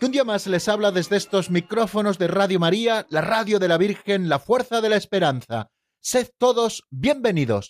que un día más les habla desde estos micrófonos de Radio María, la radio de la Virgen, la fuerza de la esperanza. Sed todos bienvenidos.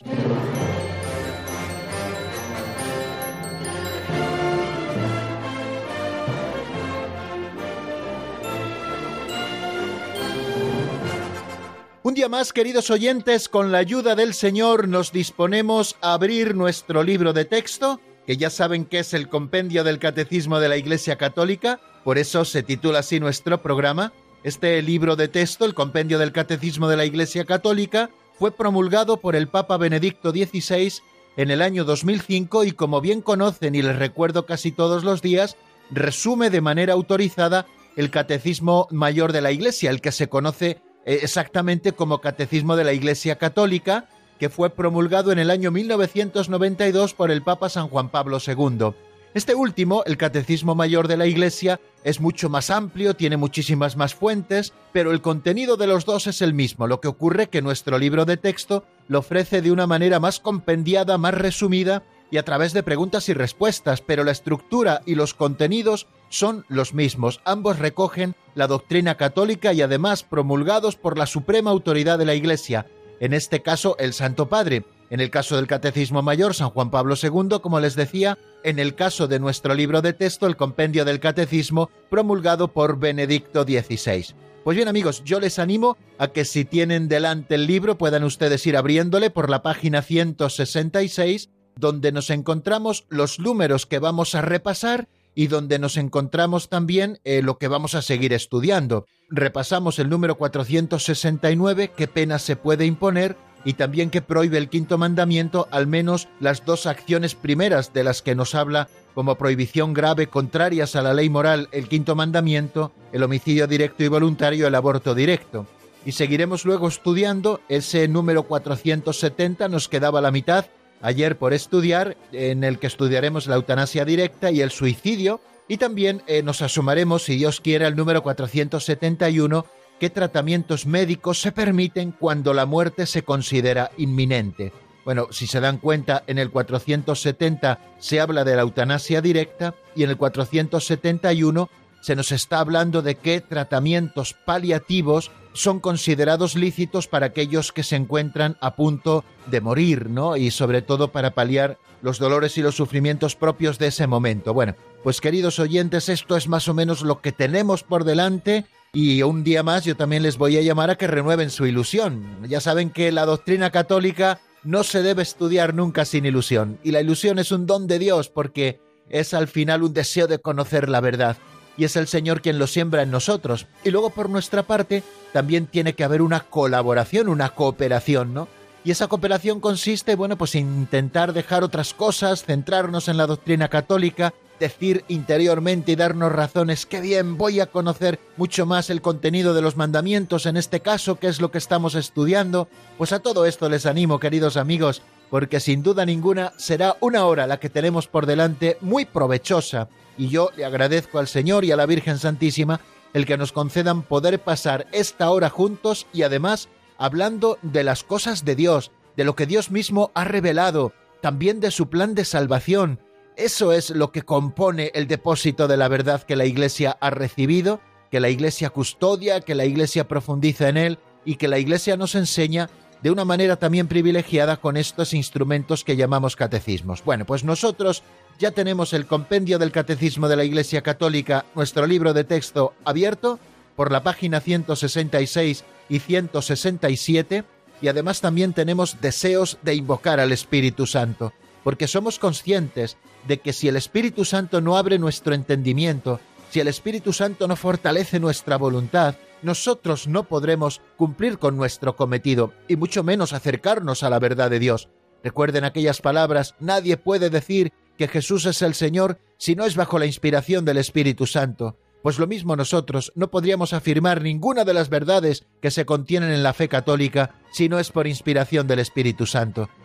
Un día más, queridos oyentes, con la ayuda del Señor nos disponemos a abrir nuestro libro de texto, que ya saben que es el compendio del Catecismo de la Iglesia Católica, por eso se titula así nuestro programa. Este libro de texto, el compendio del Catecismo de la Iglesia Católica, fue promulgado por el Papa Benedicto XVI en el año 2005 y como bien conocen y les recuerdo casi todos los días, resume de manera autorizada el Catecismo Mayor de la Iglesia, el que se conoce eh, exactamente como Catecismo de la Iglesia Católica, que fue promulgado en el año 1992 por el Papa San Juan Pablo II. Este último, el Catecismo Mayor de la Iglesia, es mucho más amplio, tiene muchísimas más fuentes, pero el contenido de los dos es el mismo. Lo que ocurre que nuestro libro de texto lo ofrece de una manera más compendiada, más resumida y a través de preguntas y respuestas, pero la estructura y los contenidos son los mismos. Ambos recogen la doctrina católica y además promulgados por la suprema autoridad de la Iglesia, en este caso el Santo Padre. En el caso del Catecismo Mayor, San Juan Pablo II, como les decía, en el caso de nuestro libro de texto, el Compendio del Catecismo, promulgado por Benedicto XVI. Pues bien amigos, yo les animo a que si tienen delante el libro puedan ustedes ir abriéndole por la página 166 donde nos encontramos los números que vamos a repasar y donde nos encontramos también eh, lo que vamos a seguir estudiando. Repasamos el número 469, qué pena se puede imponer, y también que prohíbe el quinto mandamiento al menos las dos acciones primeras de las que nos habla como prohibición grave contrarias a la ley moral el quinto mandamiento, el homicidio directo y voluntario, el aborto directo. Y seguiremos luego estudiando ese número 470, nos quedaba la mitad, ayer por estudiar, en el que estudiaremos la eutanasia directa y el suicidio, y también eh, nos asomaremos, si Dios quiere, al número 471, qué tratamientos médicos se permiten cuando la muerte se considera inminente. Bueno, si se dan cuenta, en el 470 se habla de la eutanasia directa y en el 471 se nos está hablando de qué tratamientos paliativos son considerados lícitos para aquellos que se encuentran a punto de morir, ¿no? Y sobre todo para paliar los dolores y los sufrimientos propios de ese momento. Bueno, pues queridos oyentes, esto es más o menos lo que tenemos por delante y un día más yo también les voy a llamar a que renueven su ilusión. Ya saben que la doctrina católica no se debe estudiar nunca sin ilusión y la ilusión es un don de Dios porque es al final un deseo de conocer la verdad y es el Señor quien lo siembra en nosotros. Y luego por nuestra parte también tiene que haber una colaboración, una cooperación, ¿no? Y esa cooperación consiste, bueno, pues en intentar dejar otras cosas, centrarnos en la doctrina católica, decir interiormente y darnos razones, qué bien, voy a conocer mucho más el contenido de los mandamientos, en este caso, que es lo que estamos estudiando. Pues a todo esto les animo, queridos amigos, porque sin duda ninguna será una hora la que tenemos por delante muy provechosa. Y yo le agradezco al Señor y a la Virgen Santísima el que nos concedan poder pasar esta hora juntos y además hablando de las cosas de Dios, de lo que Dios mismo ha revelado, también de su plan de salvación. Eso es lo que compone el depósito de la verdad que la Iglesia ha recibido, que la Iglesia custodia, que la Iglesia profundiza en él y que la Iglesia nos enseña de una manera también privilegiada con estos instrumentos que llamamos catecismos. Bueno, pues nosotros ya tenemos el compendio del Catecismo de la Iglesia Católica, nuestro libro de texto abierto, por la página 166 y 167, y además también tenemos deseos de invocar al Espíritu Santo, porque somos conscientes de que si el Espíritu Santo no abre nuestro entendimiento, si el Espíritu Santo no fortalece nuestra voluntad, nosotros no podremos cumplir con nuestro cometido y mucho menos acercarnos a la verdad de Dios. Recuerden aquellas palabras, nadie puede decir que Jesús es el Señor si no es bajo la inspiración del Espíritu Santo. Pues lo mismo nosotros no podríamos afirmar ninguna de las verdades que se contienen en la fe católica si no es por inspiración del Espíritu Santo.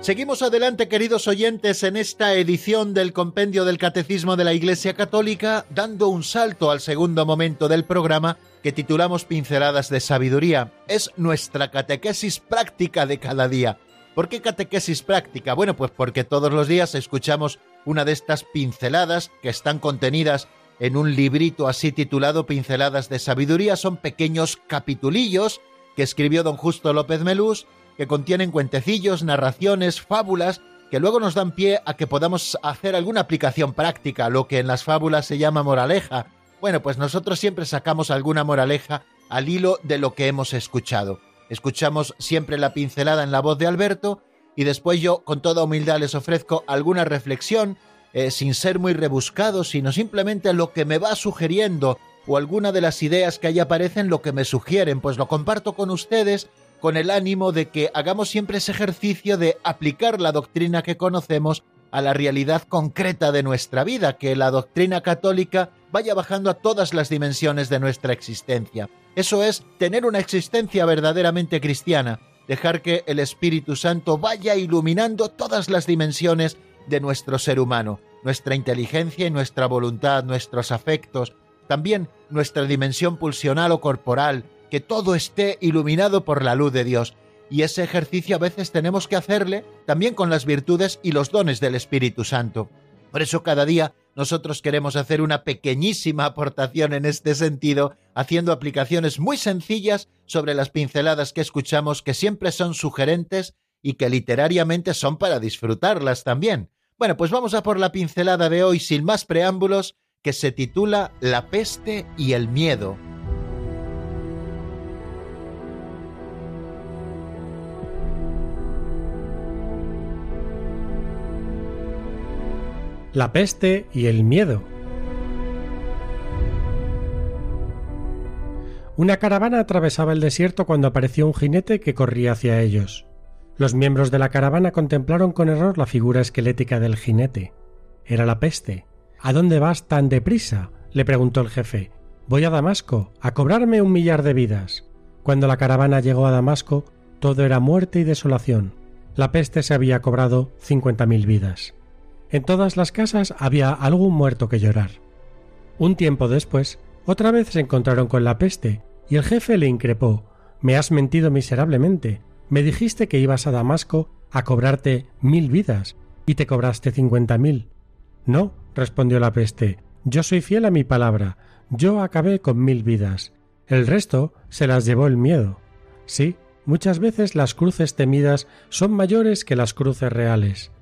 Seguimos adelante, queridos oyentes, en esta edición del Compendio del Catecismo de la Iglesia Católica, dando un salto al segundo momento del programa que titulamos Pinceladas de Sabiduría. Es nuestra catequesis práctica de cada día. ¿Por qué catequesis práctica? Bueno, pues porque todos los días escuchamos una de estas pinceladas que están contenidas en un librito así titulado Pinceladas de Sabiduría. Son pequeños capitulillos que escribió don Justo López Melús que contienen cuentecillos, narraciones, fábulas, que luego nos dan pie a que podamos hacer alguna aplicación práctica, lo que en las fábulas se llama moraleja. Bueno, pues nosotros siempre sacamos alguna moraleja al hilo de lo que hemos escuchado. Escuchamos siempre la pincelada en la voz de Alberto y después yo con toda humildad les ofrezco alguna reflexión, eh, sin ser muy rebuscado, sino simplemente lo que me va sugiriendo o alguna de las ideas que ahí aparecen lo que me sugieren, pues lo comparto con ustedes con el ánimo de que hagamos siempre ese ejercicio de aplicar la doctrina que conocemos a la realidad concreta de nuestra vida, que la doctrina católica vaya bajando a todas las dimensiones de nuestra existencia. Eso es tener una existencia verdaderamente cristiana, dejar que el Espíritu Santo vaya iluminando todas las dimensiones de nuestro ser humano, nuestra inteligencia y nuestra voluntad, nuestros afectos, también nuestra dimensión pulsional o corporal, que todo esté iluminado por la luz de Dios. Y ese ejercicio a veces tenemos que hacerle también con las virtudes y los dones del Espíritu Santo. Por eso cada día nosotros queremos hacer una pequeñísima aportación en este sentido, haciendo aplicaciones muy sencillas sobre las pinceladas que escuchamos que siempre son sugerentes y que literariamente son para disfrutarlas también. Bueno, pues vamos a por la pincelada de hoy sin más preámbulos, que se titula La peste y el miedo. La peste y el miedo. Una caravana atravesaba el desierto cuando apareció un jinete que corría hacia ellos. Los miembros de la caravana contemplaron con error la figura esquelética del jinete. Era la peste. ¿A dónde vas tan deprisa? le preguntó el jefe. Voy a Damasco, a cobrarme un millar de vidas. Cuando la caravana llegó a Damasco, todo era muerte y desolación. La peste se había cobrado cincuenta mil vidas. En todas las casas había algún muerto que llorar. Un tiempo después, otra vez se encontraron con la peste, y el jefe le increpó Me has mentido miserablemente. Me dijiste que ibas a Damasco a cobrarte mil vidas, y te cobraste cincuenta mil. No, respondió la peste, yo soy fiel a mi palabra, yo acabé con mil vidas. El resto se las llevó el miedo. Sí, muchas veces las cruces temidas son mayores que las cruces reales.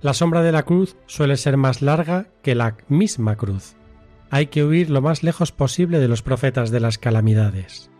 La sombra de la cruz suele ser más larga que la misma cruz. Hay que huir lo más lejos posible de los profetas de las calamidades.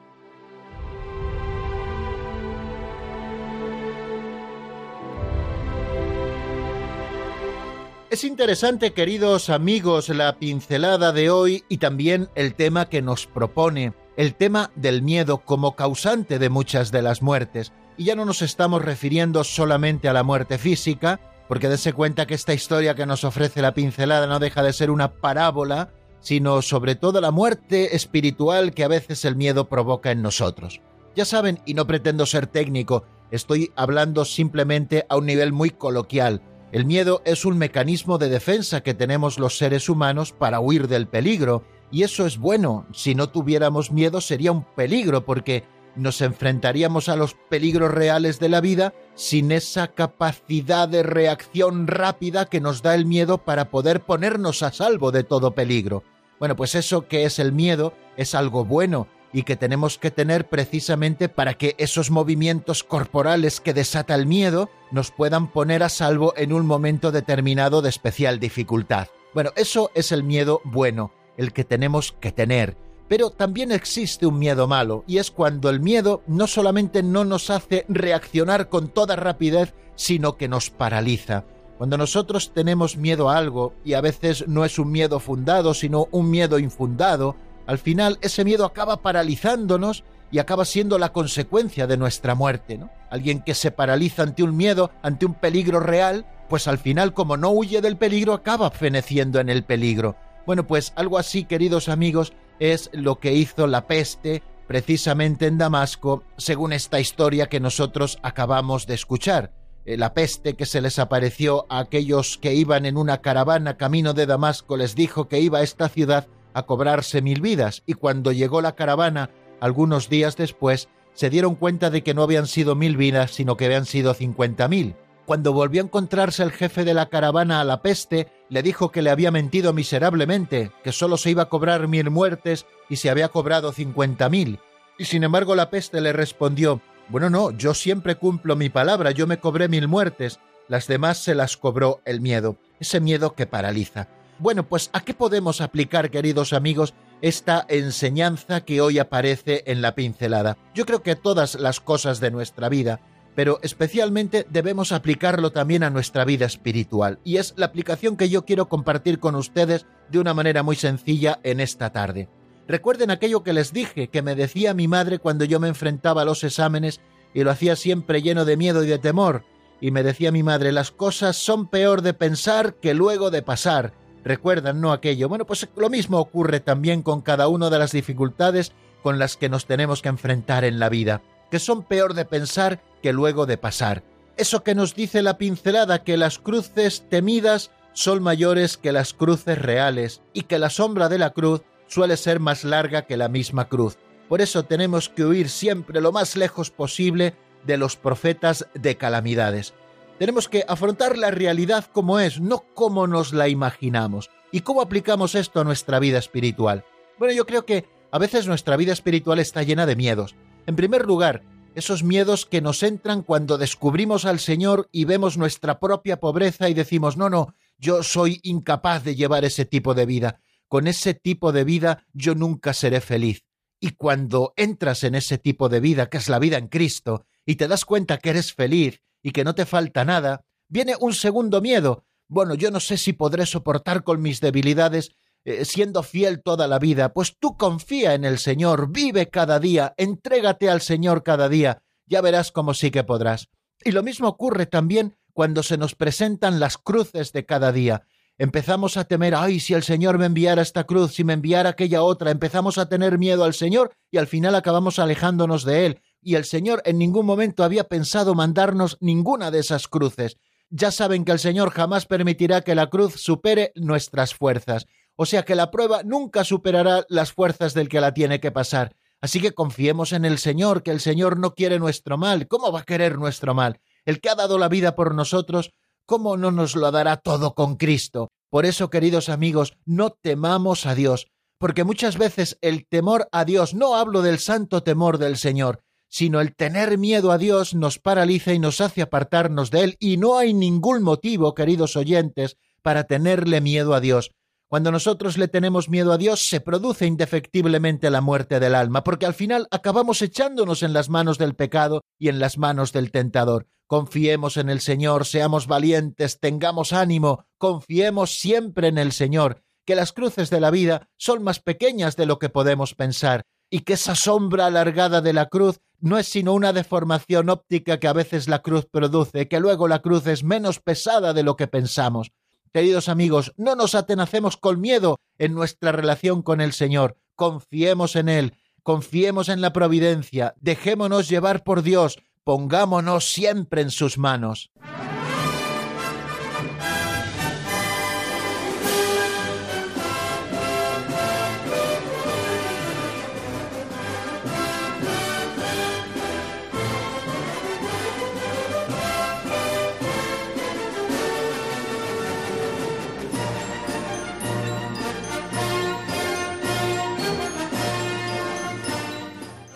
Es interesante, queridos amigos, la pincelada de hoy y también el tema que nos propone, el tema del miedo como causante de muchas de las muertes. Y ya no nos estamos refiriendo solamente a la muerte física, porque dése cuenta que esta historia que nos ofrece la pincelada no deja de ser una parábola, sino sobre todo la muerte espiritual que a veces el miedo provoca en nosotros. Ya saben, y no pretendo ser técnico, estoy hablando simplemente a un nivel muy coloquial. El miedo es un mecanismo de defensa que tenemos los seres humanos para huir del peligro, y eso es bueno. Si no tuviéramos miedo sería un peligro, porque nos enfrentaríamos a los peligros reales de la vida sin esa capacidad de reacción rápida que nos da el miedo para poder ponernos a salvo de todo peligro. Bueno, pues eso que es el miedo es algo bueno y que tenemos que tener precisamente para que esos movimientos corporales que desata el miedo nos puedan poner a salvo en un momento determinado de especial dificultad. Bueno, eso es el miedo bueno, el que tenemos que tener. Pero también existe un miedo malo, y es cuando el miedo no solamente no nos hace reaccionar con toda rapidez, sino que nos paraliza. Cuando nosotros tenemos miedo a algo, y a veces no es un miedo fundado, sino un miedo infundado, al final ese miedo acaba paralizándonos y acaba siendo la consecuencia de nuestra muerte. Alguien que se paraliza ante un miedo, ante un peligro real, pues al final como no huye del peligro acaba feneciendo en el peligro. Bueno, pues algo así, queridos amigos, es lo que hizo la peste precisamente en Damasco, según esta historia que nosotros acabamos de escuchar. Eh, la peste que se les apareció a aquellos que iban en una caravana camino de Damasco les dijo que iba a esta ciudad a cobrarse mil vidas, y cuando llegó la caravana, algunos días después, se dieron cuenta de que no habían sido mil vidas, sino que habían sido cincuenta mil. Cuando volvió a encontrarse el jefe de la caravana a la peste, le dijo que le había mentido miserablemente, que solo se iba a cobrar mil muertes y se había cobrado cincuenta mil. Y sin embargo la peste le respondió Bueno, no, yo siempre cumplo mi palabra, yo me cobré mil muertes, las demás se las cobró el miedo, ese miedo que paraliza. Bueno, pues ¿a qué podemos aplicar, queridos amigos, esta enseñanza que hoy aparece en la pincelada? Yo creo que todas las cosas de nuestra vida, pero especialmente debemos aplicarlo también a nuestra vida espiritual. Y es la aplicación que yo quiero compartir con ustedes de una manera muy sencilla en esta tarde. Recuerden aquello que les dije, que me decía mi madre cuando yo me enfrentaba a los exámenes y lo hacía siempre lleno de miedo y de temor. Y me decía mi madre, las cosas son peor de pensar que luego de pasar. ¿Recuerdan, no aquello? Bueno, pues lo mismo ocurre también con cada una de las dificultades con las que nos tenemos que enfrentar en la vida, que son peor de pensar que luego de pasar. Eso que nos dice la pincelada, que las cruces temidas son mayores que las cruces reales y que la sombra de la cruz suele ser más larga que la misma cruz. Por eso tenemos que huir siempre lo más lejos posible de los profetas de calamidades. Tenemos que afrontar la realidad como es, no como nos la imaginamos. ¿Y cómo aplicamos esto a nuestra vida espiritual? Bueno, yo creo que a veces nuestra vida espiritual está llena de miedos. En primer lugar, esos miedos que nos entran cuando descubrimos al Señor y vemos nuestra propia pobreza y decimos, no, no, yo soy incapaz de llevar ese tipo de vida. Con ese tipo de vida yo nunca seré feliz. Y cuando entras en ese tipo de vida, que es la vida en Cristo, y te das cuenta que eres feliz y que no te falta nada, viene un segundo miedo. Bueno, yo no sé si podré soportar con mis debilidades eh, siendo fiel toda la vida, pues tú confía en el Señor, vive cada día, entrégate al Señor cada día, ya verás cómo sí que podrás. Y lo mismo ocurre también cuando se nos presentan las cruces de cada día. Empezamos a temer, ay, si el Señor me enviara esta cruz, si me enviara aquella otra, empezamos a tener miedo al Señor y al final acabamos alejándonos de Él y el Señor en ningún momento había pensado mandarnos ninguna de esas cruces. Ya saben que el Señor jamás permitirá que la cruz supere nuestras fuerzas, o sea que la prueba nunca superará las fuerzas del que la tiene que pasar. Así que confiemos en el Señor, que el Señor no quiere nuestro mal. ¿Cómo va a querer nuestro mal? El que ha dado la vida por nosotros, ¿cómo no nos lo dará todo con Cristo? Por eso, queridos amigos, no temamos a Dios, porque muchas veces el temor a Dios, no hablo del santo temor del Señor, sino el tener miedo a Dios nos paraliza y nos hace apartarnos de Él, y no hay ningún motivo, queridos oyentes, para tenerle miedo a Dios. Cuando nosotros le tenemos miedo a Dios, se produce indefectiblemente la muerte del alma, porque al final acabamos echándonos en las manos del pecado y en las manos del tentador. Confiemos en el Señor, seamos valientes, tengamos ánimo, confiemos siempre en el Señor, que las cruces de la vida son más pequeñas de lo que podemos pensar, y que esa sombra alargada de la cruz no es sino una deformación óptica que a veces la cruz produce, que luego la cruz es menos pesada de lo que pensamos. Queridos amigos, no nos atenacemos con miedo en nuestra relación con el Señor, confiemos en Él, confiemos en la providencia, dejémonos llevar por Dios, pongámonos siempre en sus manos.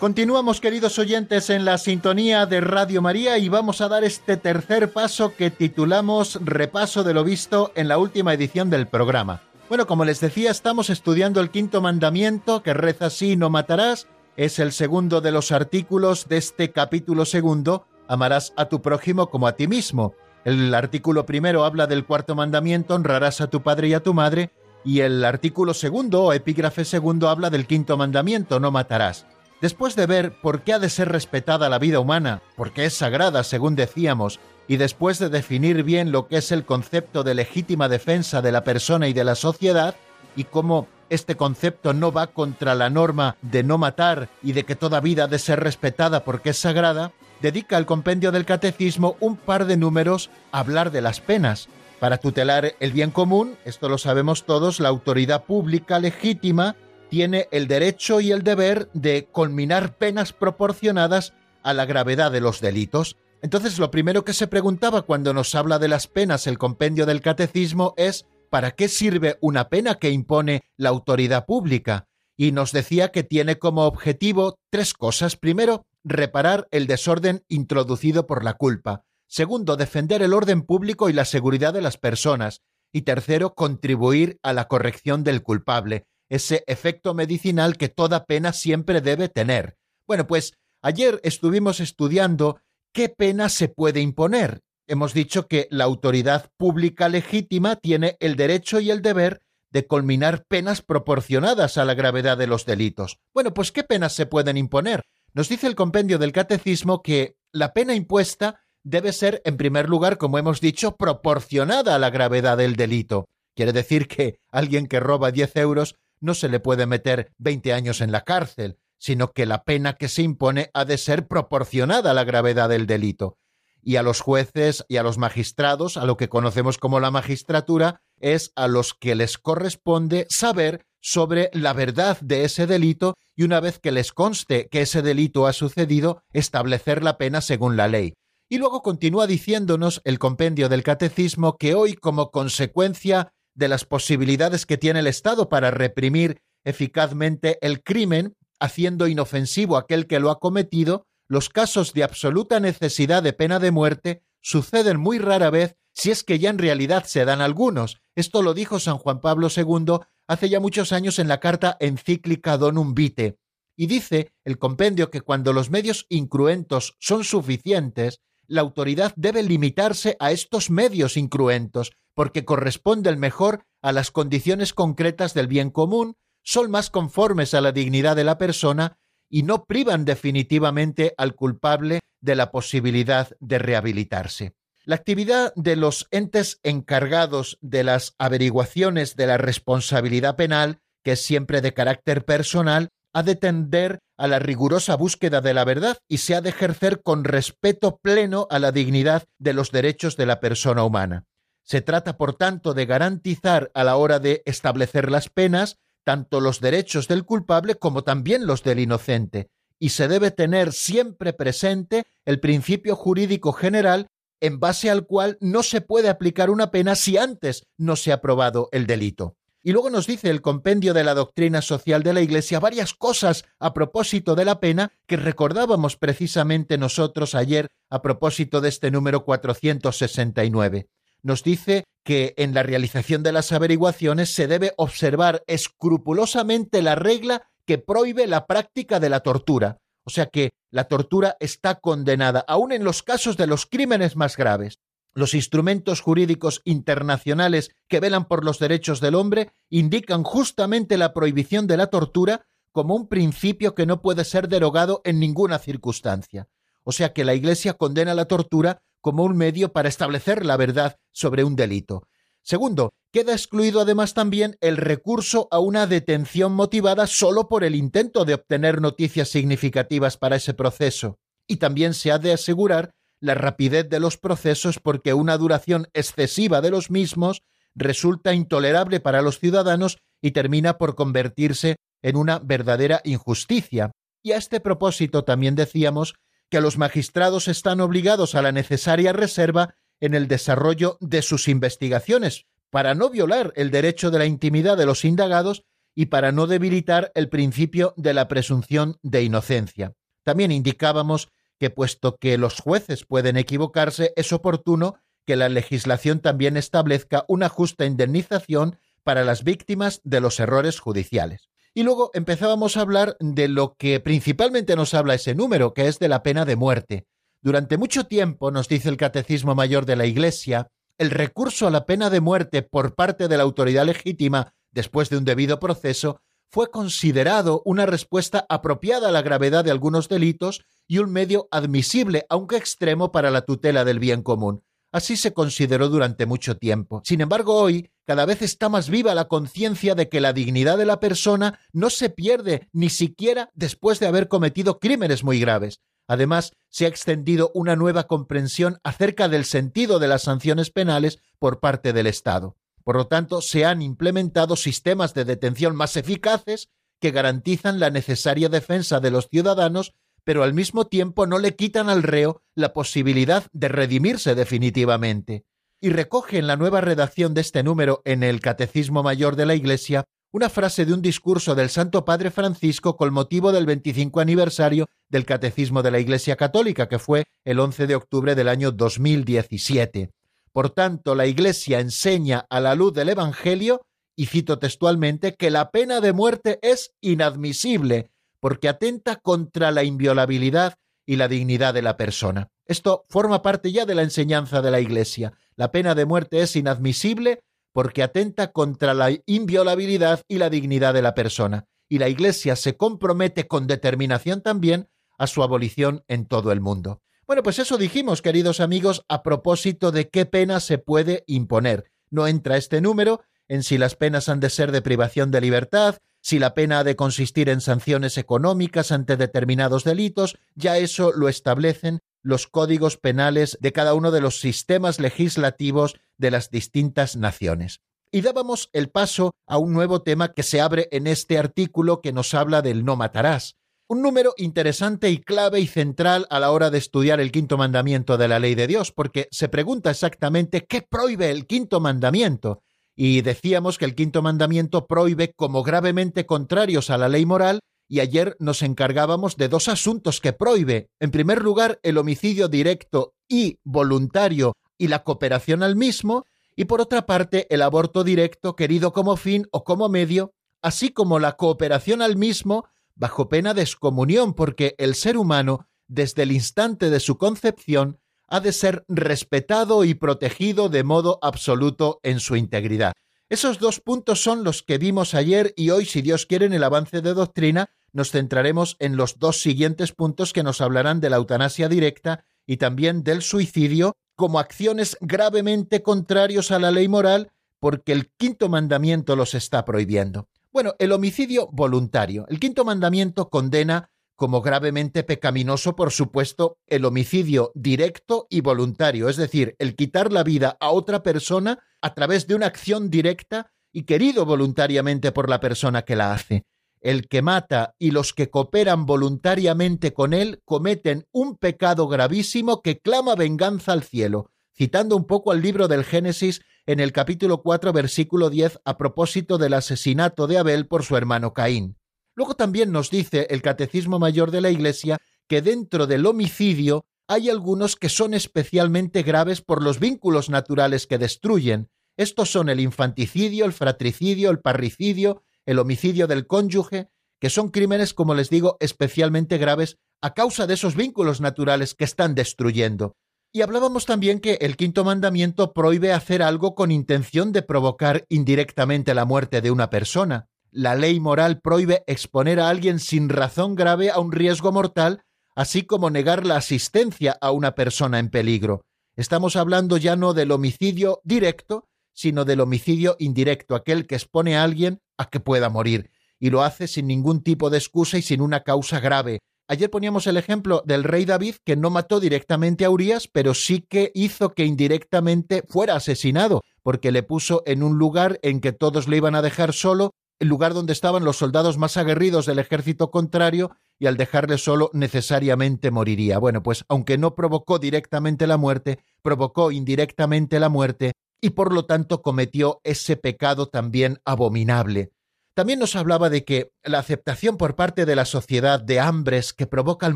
Continuamos, queridos oyentes, en la sintonía de Radio María y vamos a dar este tercer paso que titulamos Repaso de lo visto en la última edición del programa. Bueno, como les decía, estamos estudiando el quinto mandamiento que reza así, no matarás. Es el segundo de los artículos de este capítulo segundo, amarás a tu prójimo como a ti mismo. El artículo primero habla del cuarto mandamiento, honrarás a tu padre y a tu madre, y el artículo segundo o epígrafe segundo habla del quinto mandamiento, no matarás. Después de ver por qué ha de ser respetada la vida humana, porque es sagrada, según decíamos, y después de definir bien lo que es el concepto de legítima defensa de la persona y de la sociedad, y cómo este concepto no va contra la norma de no matar y de que toda vida ha de ser respetada porque es sagrada, dedica el compendio del catecismo un par de números a hablar de las penas. Para tutelar el bien común, esto lo sabemos todos, la autoridad pública legítima tiene el derecho y el deber de culminar penas proporcionadas a la gravedad de los delitos. Entonces lo primero que se preguntaba cuando nos habla de las penas el compendio del catecismo es ¿para qué sirve una pena que impone la autoridad pública? Y nos decía que tiene como objetivo tres cosas. Primero, reparar el desorden introducido por la culpa. Segundo, defender el orden público y la seguridad de las personas. Y tercero, contribuir a la corrección del culpable ese efecto medicinal que toda pena siempre debe tener. Bueno, pues ayer estuvimos estudiando qué pena se puede imponer. Hemos dicho que la autoridad pública legítima tiene el derecho y el deber de culminar penas proporcionadas a la gravedad de los delitos. Bueno, pues ¿qué penas se pueden imponer? Nos dice el compendio del catecismo que la pena impuesta debe ser, en primer lugar, como hemos dicho, proporcionada a la gravedad del delito. Quiere decir que alguien que roba 10 euros no se le puede meter 20 años en la cárcel, sino que la pena que se impone ha de ser proporcionada a la gravedad del delito. Y a los jueces y a los magistrados, a lo que conocemos como la magistratura, es a los que les corresponde saber sobre la verdad de ese delito y una vez que les conste que ese delito ha sucedido, establecer la pena según la ley. Y luego continúa diciéndonos el compendio del catecismo que hoy, como consecuencia de las posibilidades que tiene el Estado para reprimir eficazmente el crimen, haciendo inofensivo aquel que lo ha cometido, los casos de absoluta necesidad de pena de muerte suceden muy rara vez si es que ya en realidad se dan algunos. Esto lo dijo San Juan Pablo II hace ya muchos años en la carta encíclica Donum Vitae. Y dice el compendio que cuando los medios incruentos son suficientes, la autoridad debe limitarse a estos medios incruentos, porque corresponde el mejor a las condiciones concretas del bien común, son más conformes a la dignidad de la persona y no privan definitivamente al culpable de la posibilidad de rehabilitarse. La actividad de los entes encargados de las averiguaciones de la responsabilidad penal, que es siempre de carácter personal, ha de tender a la rigurosa búsqueda de la verdad y se ha de ejercer con respeto pleno a la dignidad de los derechos de la persona humana. Se trata, por tanto, de garantizar a la hora de establecer las penas tanto los derechos del culpable como también los del inocente, y se debe tener siempre presente el principio jurídico general en base al cual no se puede aplicar una pena si antes no se ha probado el delito. Y luego nos dice el compendio de la doctrina social de la Iglesia varias cosas a propósito de la pena que recordábamos precisamente nosotros ayer a propósito de este número 469 nos dice que en la realización de las averiguaciones se debe observar escrupulosamente la regla que prohíbe la práctica de la tortura. O sea que la tortura está condenada, aun en los casos de los crímenes más graves. Los instrumentos jurídicos internacionales que velan por los derechos del hombre indican justamente la prohibición de la tortura como un principio que no puede ser derogado en ninguna circunstancia. O sea que la Iglesia condena la tortura como un medio para establecer la verdad sobre un delito. Segundo, queda excluido además también el recurso a una detención motivada solo por el intento de obtener noticias significativas para ese proceso. Y también se ha de asegurar la rapidez de los procesos porque una duración excesiva de los mismos resulta intolerable para los ciudadanos y termina por convertirse en una verdadera injusticia. Y a este propósito también decíamos que los magistrados están obligados a la necesaria reserva en el desarrollo de sus investigaciones, para no violar el derecho de la intimidad de los indagados y para no debilitar el principio de la presunción de inocencia. También indicábamos que puesto que los jueces pueden equivocarse, es oportuno que la legislación también establezca una justa indemnización para las víctimas de los errores judiciales. Y luego empezábamos a hablar de lo que principalmente nos habla ese número, que es de la pena de muerte. Durante mucho tiempo, nos dice el Catecismo Mayor de la Iglesia, el recurso a la pena de muerte por parte de la autoridad legítima después de un debido proceso fue considerado una respuesta apropiada a la gravedad de algunos delitos y un medio admisible, aunque extremo, para la tutela del bien común. Así se consideró durante mucho tiempo. Sin embargo, hoy cada vez está más viva la conciencia de que la dignidad de la persona no se pierde ni siquiera después de haber cometido crímenes muy graves. Además, se ha extendido una nueva comprensión acerca del sentido de las sanciones penales por parte del Estado. Por lo tanto, se han implementado sistemas de detención más eficaces que garantizan la necesaria defensa de los ciudadanos pero al mismo tiempo no le quitan al reo la posibilidad de redimirse definitivamente. Y recoge en la nueva redacción de este número en el Catecismo Mayor de la Iglesia una frase de un discurso del Santo Padre Francisco con motivo del 25 aniversario del Catecismo de la Iglesia Católica, que fue el 11 de octubre del año 2017. Por tanto, la Iglesia enseña a la luz del Evangelio, y cito textualmente, que la pena de muerte es inadmisible porque atenta contra la inviolabilidad y la dignidad de la persona. Esto forma parte ya de la enseñanza de la Iglesia. La pena de muerte es inadmisible porque atenta contra la inviolabilidad y la dignidad de la persona. Y la Iglesia se compromete con determinación también a su abolición en todo el mundo. Bueno, pues eso dijimos, queridos amigos, a propósito de qué pena se puede imponer. No entra este número en si las penas han de ser de privación de libertad, si la pena ha de consistir en sanciones económicas ante determinados delitos, ya eso lo establecen los códigos penales de cada uno de los sistemas legislativos de las distintas naciones. Y dábamos el paso a un nuevo tema que se abre en este artículo que nos habla del no matarás. Un número interesante y clave y central a la hora de estudiar el quinto mandamiento de la ley de Dios, porque se pregunta exactamente qué prohíbe el quinto mandamiento y decíamos que el quinto mandamiento prohíbe como gravemente contrarios a la ley moral y ayer nos encargábamos de dos asuntos que prohíbe. En primer lugar, el homicidio directo y voluntario y la cooperación al mismo, y por otra parte, el aborto directo querido como fin o como medio, así como la cooperación al mismo bajo pena de excomunión, porque el ser humano, desde el instante de su concepción, ha de ser respetado y protegido de modo absoluto en su integridad. Esos dos puntos son los que vimos ayer y hoy, si Dios quiere, en el avance de doctrina, nos centraremos en los dos siguientes puntos que nos hablarán de la eutanasia directa y también del suicidio como acciones gravemente contrarios a la ley moral porque el quinto mandamiento los está prohibiendo. Bueno, el homicidio voluntario. El quinto mandamiento condena como gravemente pecaminoso, por supuesto, el homicidio directo y voluntario, es decir, el quitar la vida a otra persona a través de una acción directa y querido voluntariamente por la persona que la hace. El que mata y los que cooperan voluntariamente con él cometen un pecado gravísimo que clama venganza al cielo, citando un poco al libro del Génesis en el capítulo 4, versículo 10, a propósito del asesinato de Abel por su hermano Caín. Luego también nos dice el Catecismo Mayor de la Iglesia que dentro del homicidio hay algunos que son especialmente graves por los vínculos naturales que destruyen. Estos son el infanticidio, el fratricidio, el parricidio, el homicidio del cónyuge, que son crímenes, como les digo, especialmente graves a causa de esos vínculos naturales que están destruyendo. Y hablábamos también que el quinto mandamiento prohíbe hacer algo con intención de provocar indirectamente la muerte de una persona la ley moral prohíbe exponer a alguien sin razón grave a un riesgo mortal, así como negar la asistencia a una persona en peligro. Estamos hablando ya no del homicidio directo, sino del homicidio indirecto, aquel que expone a alguien a que pueda morir, y lo hace sin ningún tipo de excusa y sin una causa grave. Ayer poníamos el ejemplo del rey David, que no mató directamente a Urias, pero sí que hizo que indirectamente fuera asesinado, porque le puso en un lugar en que todos le iban a dejar solo el lugar donde estaban los soldados más aguerridos del ejército contrario y al dejarle solo necesariamente moriría. Bueno, pues aunque no provocó directamente la muerte, provocó indirectamente la muerte y por lo tanto cometió ese pecado también abominable. También nos hablaba de que la aceptación por parte de la sociedad de hambres que provocan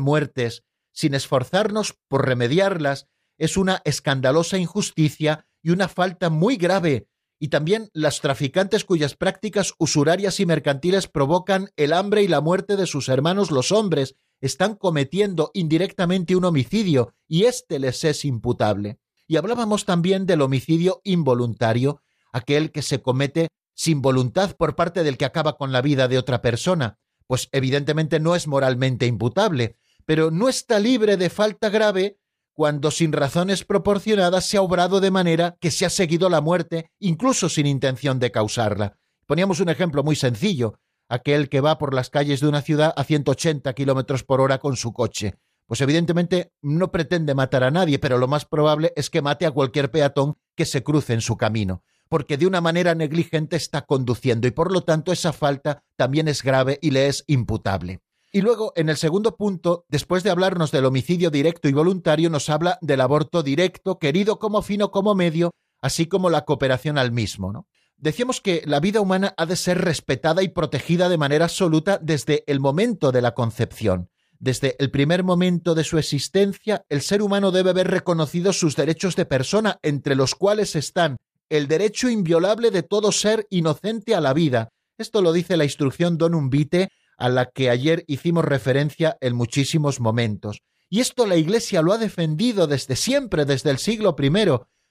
muertes sin esforzarnos por remediarlas es una escandalosa injusticia y una falta muy grave, y también las traficantes cuyas prácticas usurarias y mercantiles provocan el hambre y la muerte de sus hermanos los hombres están cometiendo indirectamente un homicidio y éste les es imputable. Y hablábamos también del homicidio involuntario, aquel que se comete sin voluntad por parte del que acaba con la vida de otra persona, pues evidentemente no es moralmente imputable, pero no está libre de falta grave cuando sin razones proporcionadas se ha obrado de manera que se ha seguido la muerte, incluso sin intención de causarla. Poníamos un ejemplo muy sencillo, aquel que va por las calles de una ciudad a 180 kilómetros por hora con su coche. Pues evidentemente no pretende matar a nadie, pero lo más probable es que mate a cualquier peatón que se cruce en su camino porque de una manera negligente está conduciendo y por lo tanto esa falta también es grave y le es imputable. Y luego, en el segundo punto, después de hablarnos del homicidio directo y voluntario, nos habla del aborto directo, querido como fino como medio, así como la cooperación al mismo. ¿no? Decíamos que la vida humana ha de ser respetada y protegida de manera absoluta desde el momento de la concepción. Desde el primer momento de su existencia, el ser humano debe ver reconocidos sus derechos de persona, entre los cuales están el derecho inviolable de todo ser inocente a la vida. Esto lo dice la instrucción Donum Vitae, a la que ayer hicimos referencia en muchísimos momentos. Y esto la Iglesia lo ha defendido desde siempre, desde el siglo I.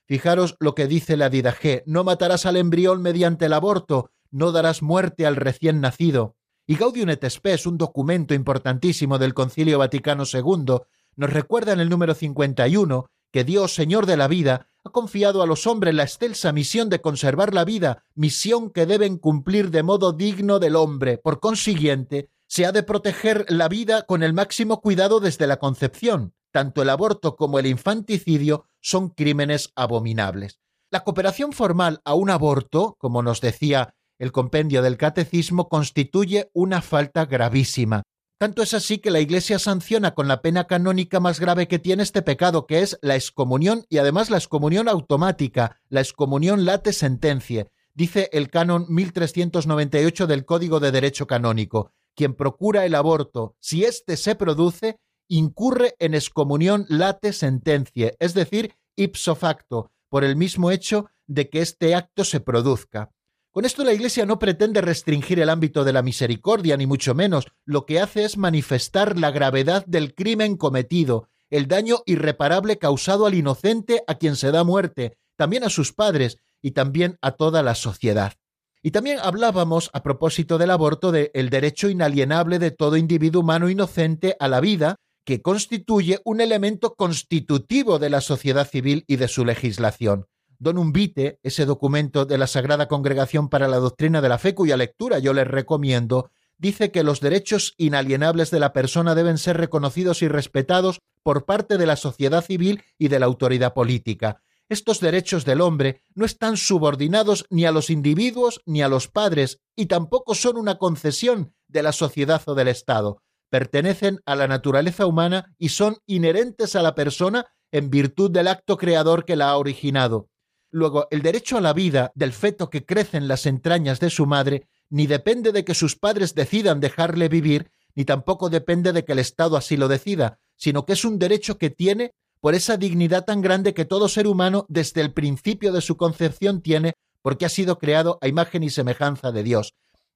Fijaros lo que dice la Didaje, no matarás al embrión mediante el aborto, no darás muerte al recién nacido. Y Gaudium et Spes, un documento importantísimo del Concilio Vaticano II, nos recuerda en el número 51 que Dios, Señor de la vida, ha confiado a los hombres la excelsa misión de conservar la vida, misión que deben cumplir de modo digno del hombre. Por consiguiente, se ha de proteger la vida con el máximo cuidado desde la concepción. Tanto el aborto como el infanticidio son crímenes abominables. La cooperación formal a un aborto, como nos decía el compendio del catecismo, constituye una falta gravísima. Tanto es así que la Iglesia sanciona con la pena canónica más grave que tiene este pecado, que es la excomunión y además la excomunión automática, la excomunión late sentencia. Dice el canon 1398 del Código de Derecho Canónico, quien procura el aborto, si éste se produce, incurre en excomunión late sentencia, es decir, ipso facto, por el mismo hecho de que este acto se produzca. Con esto la Iglesia no pretende restringir el ámbito de la misericordia, ni mucho menos. Lo que hace es manifestar la gravedad del crimen cometido, el daño irreparable causado al inocente a quien se da muerte, también a sus padres y también a toda la sociedad. Y también hablábamos, a propósito del aborto, del el derecho inalienable de todo individuo humano inocente a la vida, que constituye un elemento constitutivo de la sociedad civil y de su legislación. Donum Vitae, ese documento de la Sagrada Congregación para la Doctrina de la Fe, cuya lectura yo les recomiendo, dice que los derechos inalienables de la persona deben ser reconocidos y respetados por parte de la sociedad civil y de la autoridad política. Estos derechos del hombre no están subordinados ni a los individuos ni a los padres, y tampoco son una concesión de la sociedad o del Estado. Pertenecen a la naturaleza humana y son inherentes a la persona en virtud del acto creador que la ha originado. Luego, el derecho a la vida del feto que crece en las entrañas de su madre ni depende de que sus padres decidan dejarle vivir, ni tampoco depende de que el Estado así lo decida, sino que es un derecho que tiene por esa dignidad tan grande que todo ser humano desde el principio de su concepción tiene porque ha sido creado a imagen y semejanza de Dios.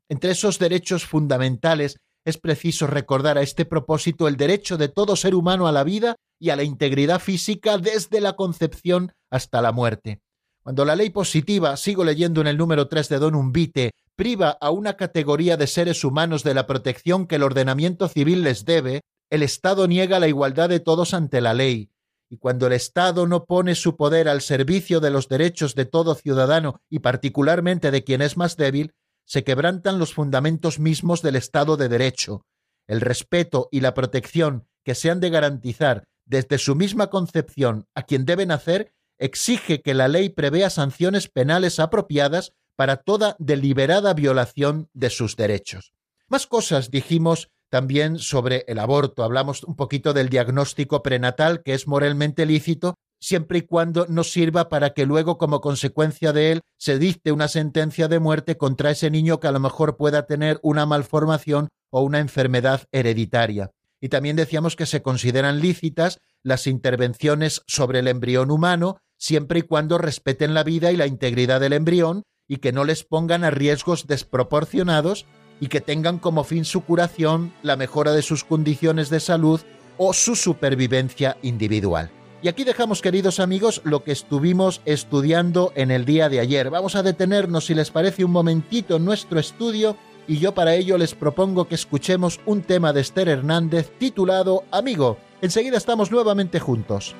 Entre esos derechos fundamentales es preciso recordar a este propósito el derecho de todo ser humano a la vida y a la integridad física desde la concepción hasta la muerte. Cuando la ley positiva, sigo leyendo en el número 3 de Donum Vitae, priva a una categoría de seres humanos de la protección que el ordenamiento civil les debe, el Estado niega la igualdad de todos ante la ley. Y cuando el Estado no pone su poder al servicio de los derechos de todo ciudadano y particularmente de quien es más débil, se quebrantan los fundamentos mismos del Estado de Derecho. El respeto y la protección que se han de garantizar desde su misma concepción a quien deben hacer exige que la ley prevea sanciones penales apropiadas para toda deliberada violación de sus derechos. Más cosas dijimos también sobre el aborto. Hablamos un poquito del diagnóstico prenatal que es moralmente lícito siempre y cuando no sirva para que luego como consecuencia de él se dicte una sentencia de muerte contra ese niño que a lo mejor pueda tener una malformación o una enfermedad hereditaria. Y también decíamos que se consideran lícitas las intervenciones sobre el embrión humano siempre y cuando respeten la vida y la integridad del embrión y que no les pongan a riesgos desproporcionados y que tengan como fin su curación, la mejora de sus condiciones de salud o su supervivencia individual. Y aquí dejamos, queridos amigos, lo que estuvimos estudiando en el día de ayer. Vamos a detenernos, si les parece, un momentito en nuestro estudio y yo para ello les propongo que escuchemos un tema de Esther Hernández titulado Amigo. Enseguida estamos nuevamente juntos.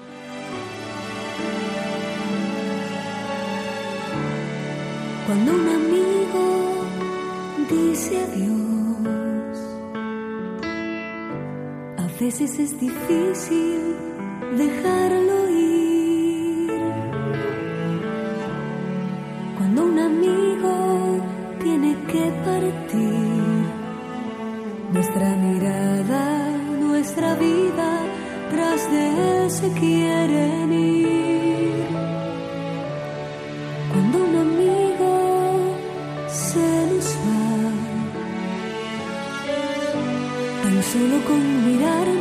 Cuando un amigo dice adiós, a veces es difícil dejarlo ir. Cuando un amigo tiene que partir, nuestra mirada, nuestra vida, tras de él se quieren ir. Solo con mirarnos,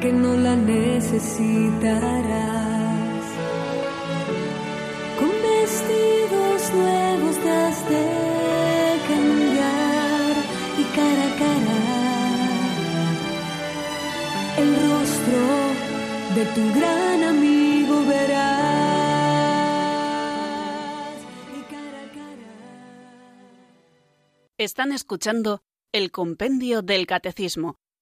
que no la necesitarás. Con vestidos nuevos te has de cambiar y cara a cara el rostro de tu gran amigo verás. Están escuchando el Compendio del Catecismo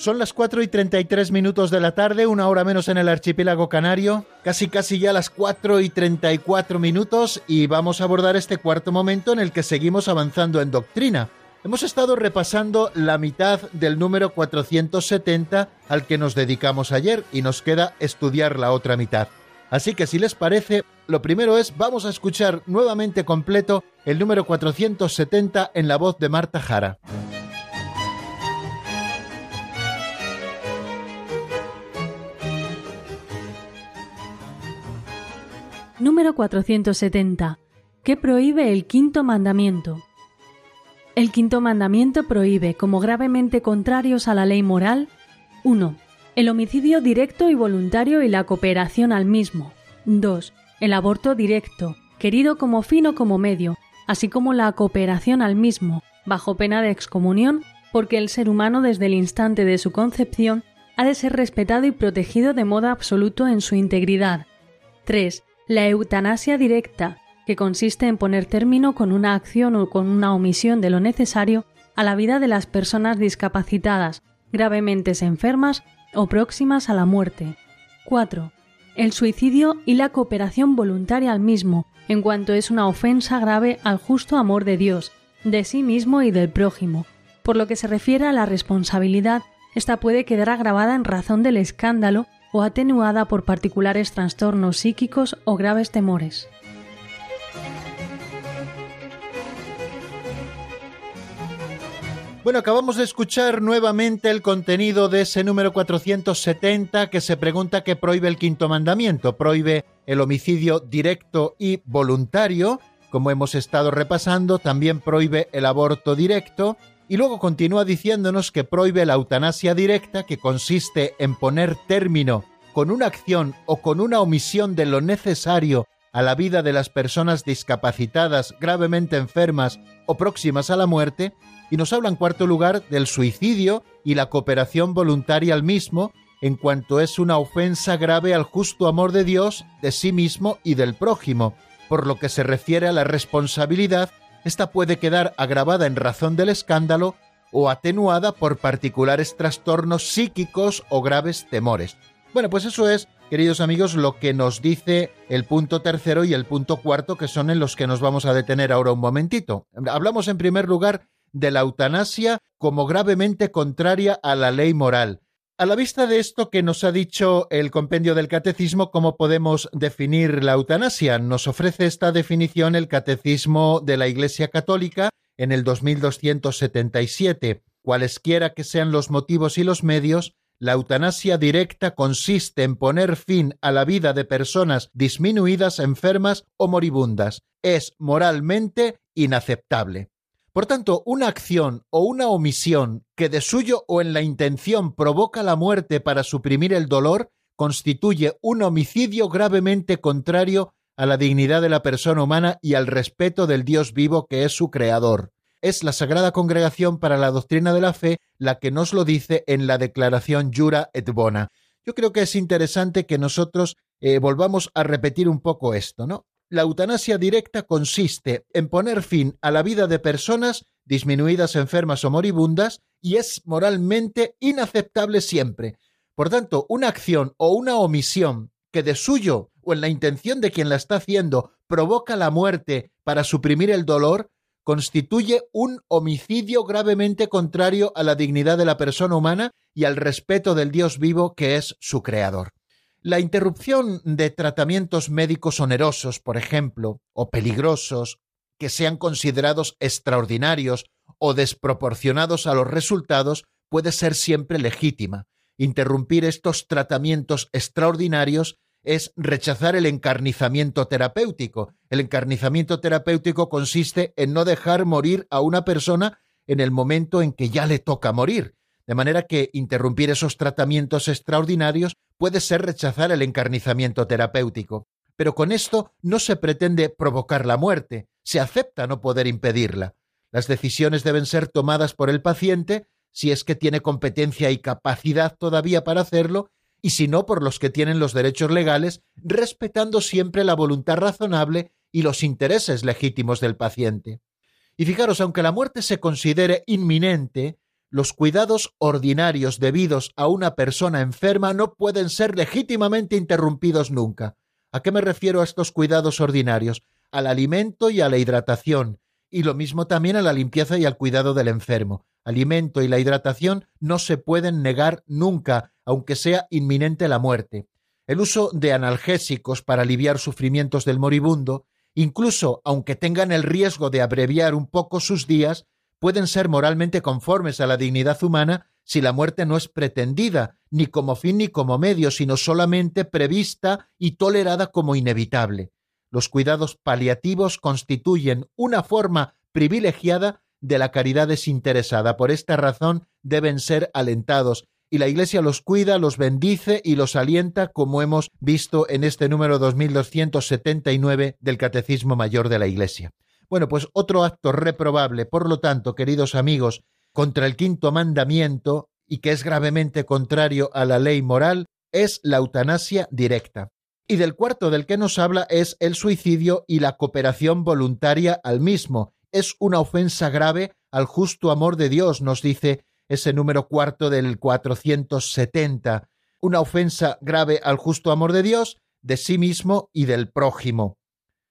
Son las 4 y 33 minutos de la tarde, una hora menos en el archipiélago canario, casi casi ya las 4 y 34 minutos y vamos a abordar este cuarto momento en el que seguimos avanzando en doctrina. Hemos estado repasando la mitad del número 470 al que nos dedicamos ayer y nos queda estudiar la otra mitad. Así que si les parece, lo primero es vamos a escuchar nuevamente completo el número 470 en la voz de Marta Jara. Número 470. ¿Qué prohíbe el quinto mandamiento? El quinto mandamiento prohíbe, como gravemente contrarios a la ley moral, 1. El homicidio directo y voluntario y la cooperación al mismo. 2. El aborto directo, querido como fin o como medio, así como la cooperación al mismo, bajo pena de excomunión, porque el ser humano desde el instante de su concepción ha de ser respetado y protegido de modo absoluto en su integridad. 3 la eutanasia directa, que consiste en poner término con una acción o con una omisión de lo necesario a la vida de las personas discapacitadas, gravemente enfermas o próximas a la muerte. 4. El suicidio y la cooperación voluntaria al mismo, en cuanto es una ofensa grave al justo amor de Dios, de sí mismo y del prójimo, por lo que se refiere a la responsabilidad esta puede quedar agravada en razón del escándalo o atenuada por particulares trastornos psíquicos o graves temores. Bueno, acabamos de escuchar nuevamente el contenido de ese número 470 que se pregunta qué prohíbe el quinto mandamiento. Prohíbe el homicidio directo y voluntario, como hemos estado repasando, también prohíbe el aborto directo y luego continúa diciéndonos que prohíbe la eutanasia directa, que consiste en poner término con una acción o con una omisión de lo necesario a la vida de las personas discapacitadas, gravemente enfermas o próximas a la muerte, y nos habla en cuarto lugar del suicidio y la cooperación voluntaria al mismo, en cuanto es una ofensa grave al justo amor de Dios, de sí mismo y del prójimo. Por lo que se refiere a la responsabilidad, esta puede quedar agravada en razón del escándalo o atenuada por particulares trastornos psíquicos o graves temores. Bueno, pues eso es, queridos amigos, lo que nos dice el punto tercero y el punto cuarto, que son en los que nos vamos a detener ahora un momentito. Hablamos en primer lugar de la eutanasia como gravemente contraria a la ley moral. A la vista de esto que nos ha dicho el compendio del catecismo, ¿cómo podemos definir la eutanasia? Nos ofrece esta definición el catecismo de la Iglesia Católica en el 2277. Cualesquiera que sean los motivos y los medios, la eutanasia directa consiste en poner fin a la vida de personas disminuidas, enfermas o moribundas. Es moralmente inaceptable. Por tanto, una acción o una omisión que de suyo o en la intención provoca la muerte para suprimir el dolor constituye un homicidio gravemente contrario a la dignidad de la persona humana y al respeto del Dios vivo que es su creador. Es la Sagrada Congregación para la Doctrina de la Fe la que nos lo dice en la declaración Jura et Bona. Yo creo que es interesante que nosotros eh, volvamos a repetir un poco esto, ¿no? La eutanasia directa consiste en poner fin a la vida de personas disminuidas, enfermas o moribundas y es moralmente inaceptable siempre. Por tanto, una acción o una omisión que de suyo o en la intención de quien la está haciendo provoca la muerte para suprimir el dolor, constituye un homicidio gravemente contrario a la dignidad de la persona humana y al respeto del Dios vivo que es su creador. La interrupción de tratamientos médicos onerosos, por ejemplo, o peligrosos, que sean considerados extraordinarios o desproporcionados a los resultados, puede ser siempre legítima. Interrumpir estos tratamientos extraordinarios es rechazar el encarnizamiento terapéutico. El encarnizamiento terapéutico consiste en no dejar morir a una persona en el momento en que ya le toca morir. De manera que interrumpir esos tratamientos extraordinarios puede ser rechazar el encarnizamiento terapéutico, pero con esto no se pretende provocar la muerte, se acepta no poder impedirla. Las decisiones deben ser tomadas por el paciente si es que tiene competencia y capacidad todavía para hacerlo, y si no por los que tienen los derechos legales, respetando siempre la voluntad razonable y los intereses legítimos del paciente. Y fijaros, aunque la muerte se considere inminente, los cuidados ordinarios debidos a una persona enferma no pueden ser legítimamente interrumpidos nunca. ¿A qué me refiero a estos cuidados ordinarios? Al alimento y a la hidratación, y lo mismo también a la limpieza y al cuidado del enfermo. Alimento y la hidratación no se pueden negar nunca, aunque sea inminente la muerte. El uso de analgésicos para aliviar sufrimientos del moribundo, incluso aunque tengan el riesgo de abreviar un poco sus días, pueden ser moralmente conformes a la dignidad humana si la muerte no es pretendida, ni como fin ni como medio, sino solamente prevista y tolerada como inevitable. Los cuidados paliativos constituyen una forma privilegiada de la caridad desinteresada. Por esta razón deben ser alentados, y la Iglesia los cuida, los bendice y los alienta, como hemos visto en este número 2279 del Catecismo Mayor de la Iglesia. Bueno, pues otro acto reprobable, por lo tanto, queridos amigos, contra el quinto mandamiento y que es gravemente contrario a la ley moral, es la eutanasia directa. Y del cuarto del que nos habla es el suicidio y la cooperación voluntaria al mismo. Es una ofensa grave al justo amor de Dios, nos dice ese número cuarto del 470. Una ofensa grave al justo amor de Dios, de sí mismo y del prójimo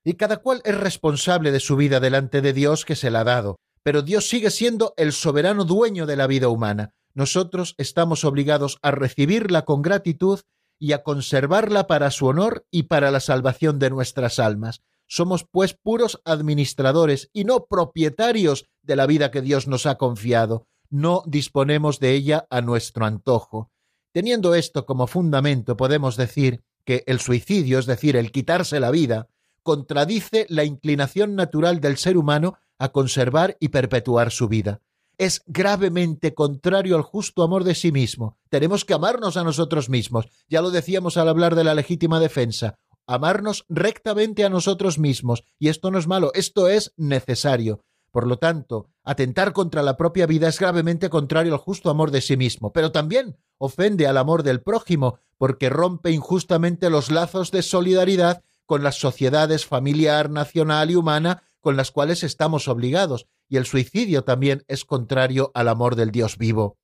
y cada cual es responsable de su vida delante de Dios que se la ha dado, pero Dios sigue siendo el soberano dueño de la vida humana. nosotros estamos obligados a recibirla con gratitud y a conservarla para su honor y para la salvación de nuestras almas. Somos pues puros administradores y no propietarios de la vida que Dios nos ha confiado. No disponemos de ella a nuestro antojo. Teniendo esto como fundamento, podemos decir que el suicidio, es decir, el quitarse la vida, contradice la inclinación natural del ser humano a conservar y perpetuar su vida es gravemente contrario al justo amor de sí mismo. Tenemos que amarnos a nosotros mismos. Ya lo decíamos al hablar de la legítima defensa. Amarnos rectamente a nosotros mismos. Y esto no es malo, esto es necesario. Por lo tanto, atentar contra la propia vida es gravemente contrario al justo amor de sí mismo, pero también ofende al amor del prójimo, porque rompe injustamente los lazos de solidaridad con las sociedades familiar, nacional y humana con las cuales estamos obligados, y el suicidio también es contrario al amor del Dios vivo.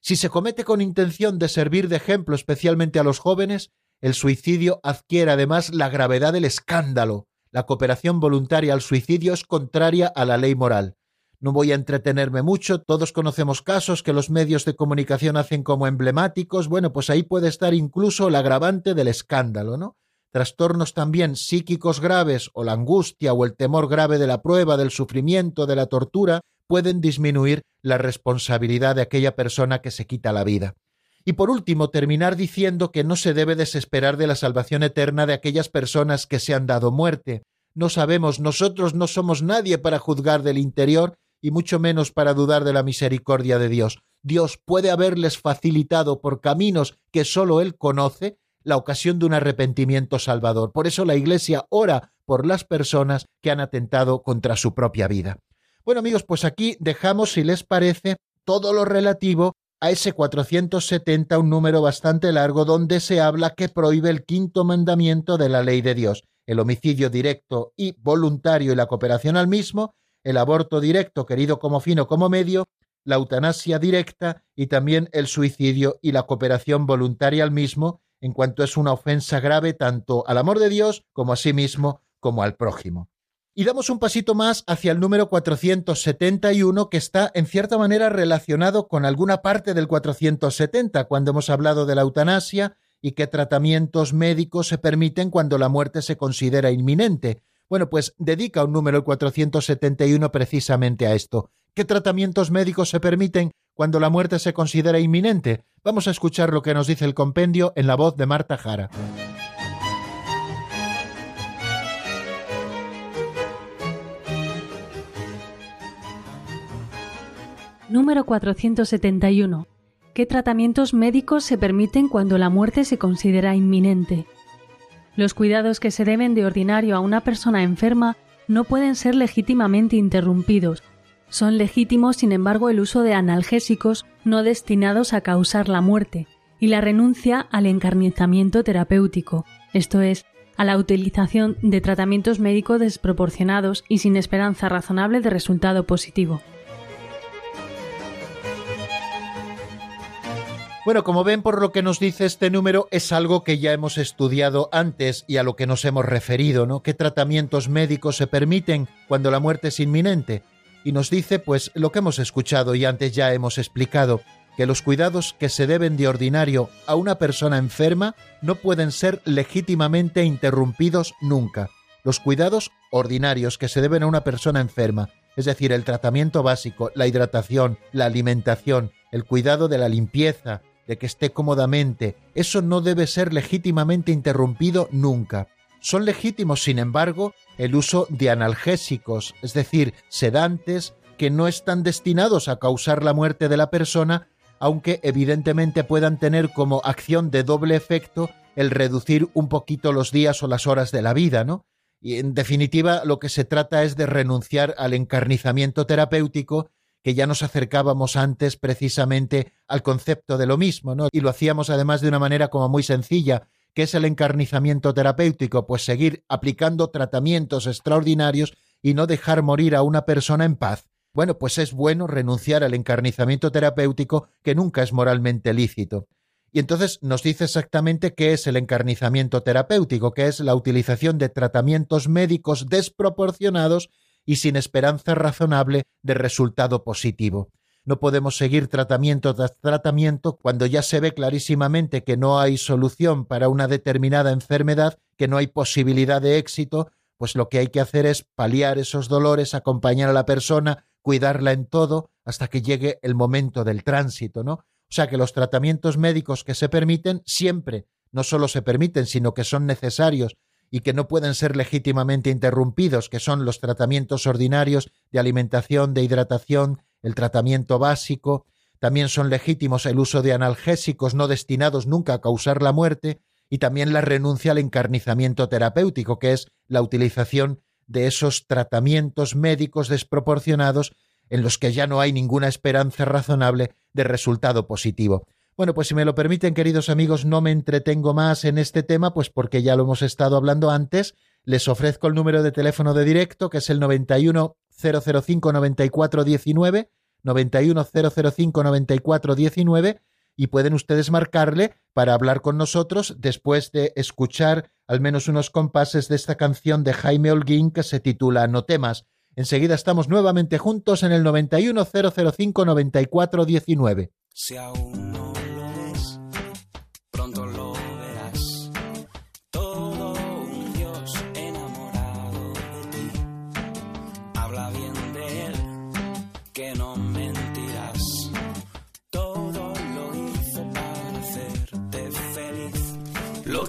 Si se comete con intención de servir de ejemplo especialmente a los jóvenes, el suicidio adquiere además la gravedad del escándalo. La cooperación voluntaria al suicidio es contraria a la ley moral. No voy a entretenerme mucho, todos conocemos casos que los medios de comunicación hacen como emblemáticos, bueno, pues ahí puede estar incluso el agravante del escándalo, ¿no? Trastornos también psíquicos graves o la angustia o el temor grave de la prueba, del sufrimiento, de la tortura, pueden disminuir la responsabilidad de aquella persona que se quita la vida. Y por último, terminar diciendo que no se debe desesperar de la salvación eterna de aquellas personas que se han dado muerte. No sabemos, nosotros no somos nadie para juzgar del interior y mucho menos para dudar de la misericordia de Dios. Dios puede haberles facilitado por caminos que sólo Él conoce la ocasión de un arrepentimiento salvador. Por eso la Iglesia ora por las personas que han atentado contra su propia vida. Bueno amigos, pues aquí dejamos, si les parece, todo lo relativo a ese 470, un número bastante largo, donde se habla que prohíbe el quinto mandamiento de la ley de Dios, el homicidio directo y voluntario y la cooperación al mismo, el aborto directo, querido como fino como medio, la eutanasia directa y también el suicidio y la cooperación voluntaria al mismo, en cuanto es una ofensa grave tanto al amor de Dios como a sí mismo como al prójimo. Y damos un pasito más hacia el número 471 que está en cierta manera relacionado con alguna parte del 470 cuando hemos hablado de la eutanasia y qué tratamientos médicos se permiten cuando la muerte se considera inminente. Bueno, pues dedica un número el 471 precisamente a esto. ¿Qué tratamientos médicos se permiten cuando la muerte se considera inminente? Vamos a escuchar lo que nos dice el compendio en la voz de Marta Jara. Número 471. ¿Qué tratamientos médicos se permiten cuando la muerte se considera inminente? Los cuidados que se deben de ordinario a una persona enferma no pueden ser legítimamente interrumpidos, son legítimos, sin embargo, el uso de analgésicos no destinados a causar la muerte y la renuncia al encarnizamiento terapéutico, esto es, a la utilización de tratamientos médicos desproporcionados y sin esperanza razonable de resultado positivo. Bueno, como ven por lo que nos dice este número, es algo que ya hemos estudiado antes y a lo que nos hemos referido, ¿no? ¿Qué tratamientos médicos se permiten cuando la muerte es inminente? Y nos dice pues lo que hemos escuchado y antes ya hemos explicado, que los cuidados que se deben de ordinario a una persona enferma no pueden ser legítimamente interrumpidos nunca. Los cuidados ordinarios que se deben a una persona enferma, es decir, el tratamiento básico, la hidratación, la alimentación, el cuidado de la limpieza, de que esté cómodamente, eso no debe ser legítimamente interrumpido nunca. Son legítimos, sin embargo, el uso de analgésicos, es decir, sedantes que no están destinados a causar la muerte de la persona, aunque evidentemente puedan tener como acción de doble efecto el reducir un poquito los días o las horas de la vida, ¿no? Y en definitiva, lo que se trata es de renunciar al encarnizamiento terapéutico, que ya nos acercábamos antes precisamente al concepto de lo mismo, ¿no? Y lo hacíamos además de una manera como muy sencilla, ¿Qué es el encarnizamiento terapéutico? Pues seguir aplicando tratamientos extraordinarios y no dejar morir a una persona en paz. Bueno, pues es bueno renunciar al encarnizamiento terapéutico que nunca es moralmente lícito. Y entonces nos dice exactamente qué es el encarnizamiento terapéutico, que es la utilización de tratamientos médicos desproporcionados y sin esperanza razonable de resultado positivo no podemos seguir tratamiento tras tratamiento cuando ya se ve clarísimamente que no hay solución para una determinada enfermedad, que no hay posibilidad de éxito, pues lo que hay que hacer es paliar esos dolores, acompañar a la persona, cuidarla en todo hasta que llegue el momento del tránsito, ¿no? O sea que los tratamientos médicos que se permiten siempre no solo se permiten, sino que son necesarios y que no pueden ser legítimamente interrumpidos, que son los tratamientos ordinarios de alimentación, de hidratación, el tratamiento básico, también son legítimos el uso de analgésicos no destinados nunca a causar la muerte, y también la renuncia al encarnizamiento terapéutico, que es la utilización de esos tratamientos médicos desproporcionados en los que ya no hay ninguna esperanza razonable de resultado positivo. Bueno, pues si me lo permiten, queridos amigos, no me entretengo más en este tema, pues porque ya lo hemos estado hablando antes. Les ofrezco el número de teléfono de directo, que es el 91 005 9419, 91 005 9419, y pueden ustedes marcarle para hablar con nosotros después de escuchar al menos unos compases de esta canción de Jaime Holguín que se titula No temas. Enseguida estamos nuevamente juntos en el 91 005 9419. Si aún no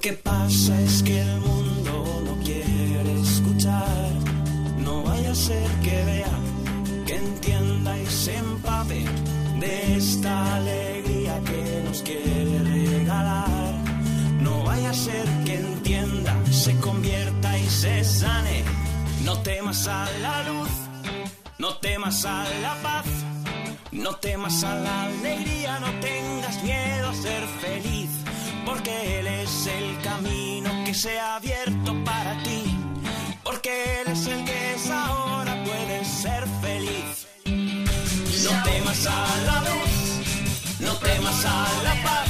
que pasa es que el mundo no quiere escuchar. No vaya a ser que vea, que entienda y se empape de esta alegría que nos quiere regalar. No vaya a ser que entienda, se convierta y se sane. No temas a la luz, no temas a la paz, no temas a la alegría, no tengas miedo a ser feliz, porque Él es el camino que se ha abierto para ti, porque Él es el que es ahora, puedes ser feliz. No temas a la luz, no temas a la paz,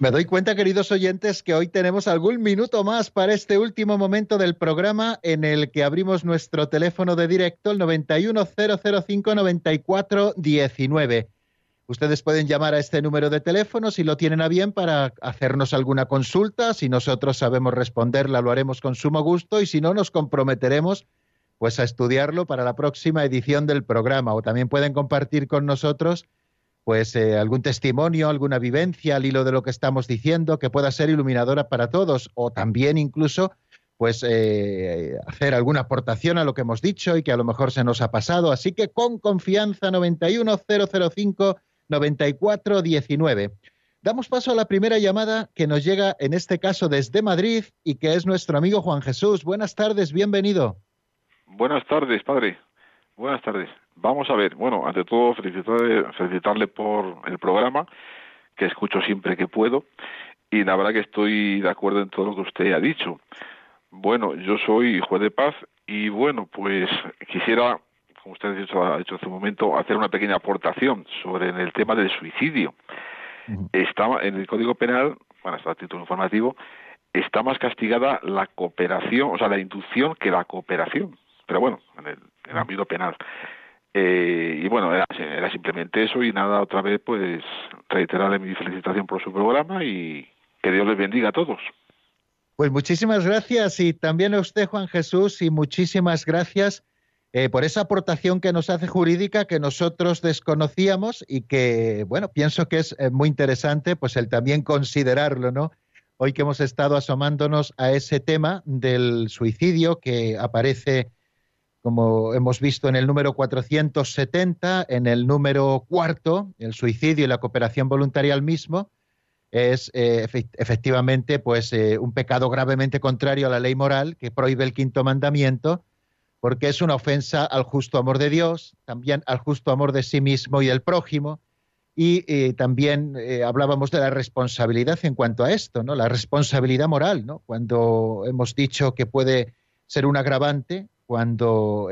Me doy cuenta, queridos oyentes, que hoy tenemos algún minuto más para este último momento del programa en el que abrimos nuestro teléfono de directo, el 910059419. Ustedes pueden llamar a este número de teléfono si lo tienen a bien para hacernos alguna consulta. Si nosotros sabemos responderla, lo haremos con sumo gusto y si no, nos comprometeremos pues a estudiarlo para la próxima edición del programa. O también pueden compartir con nosotros pues eh, algún testimonio, alguna vivencia al hilo de lo que estamos diciendo que pueda ser iluminadora para todos o también incluso pues eh, hacer alguna aportación a lo que hemos dicho y que a lo mejor se nos ha pasado. Así que con confianza 91005 9419. Damos paso a la primera llamada que nos llega en este caso desde Madrid y que es nuestro amigo Juan Jesús. Buenas tardes, bienvenido. Buenas tardes, padre. Buenas tardes. Vamos a ver, bueno, ante todo felicitarle, felicitarle por el programa, que escucho siempre que puedo, y la verdad que estoy de acuerdo en todo lo que usted ha dicho. Bueno, yo soy juez de paz y bueno, pues quisiera, como usted ha dicho, ha dicho hace un momento, hacer una pequeña aportación sobre el tema del suicidio. Está en el Código Penal, bueno, está a título informativo, está más castigada la cooperación, o sea, la inducción que la cooperación. Pero bueno, en el, en el ámbito penal. Eh, y bueno, era, era, simplemente eso y nada, otra vez pues reiterarle mi felicitación por su programa y que Dios les bendiga a todos. Pues muchísimas gracias y también a usted, Juan Jesús, y muchísimas gracias eh, por esa aportación que nos hace jurídica que nosotros desconocíamos y que, bueno, pienso que es eh, muy interesante pues el también considerarlo, ¿no? hoy que hemos estado asomándonos a ese tema del suicidio que aparece, como hemos visto, en el número 470, en el número cuarto, el suicidio y la cooperación voluntaria al mismo, es eh, efectivamente pues eh, un pecado gravemente contrario a la ley moral que prohíbe el quinto mandamiento porque es una ofensa al justo amor de Dios, también al justo amor de sí mismo y del prójimo, y eh, también hablábamos de la responsabilidad en cuanto a esto, ¿no? La responsabilidad moral, ¿no? Cuando hemos dicho que puede ser un agravante, cuando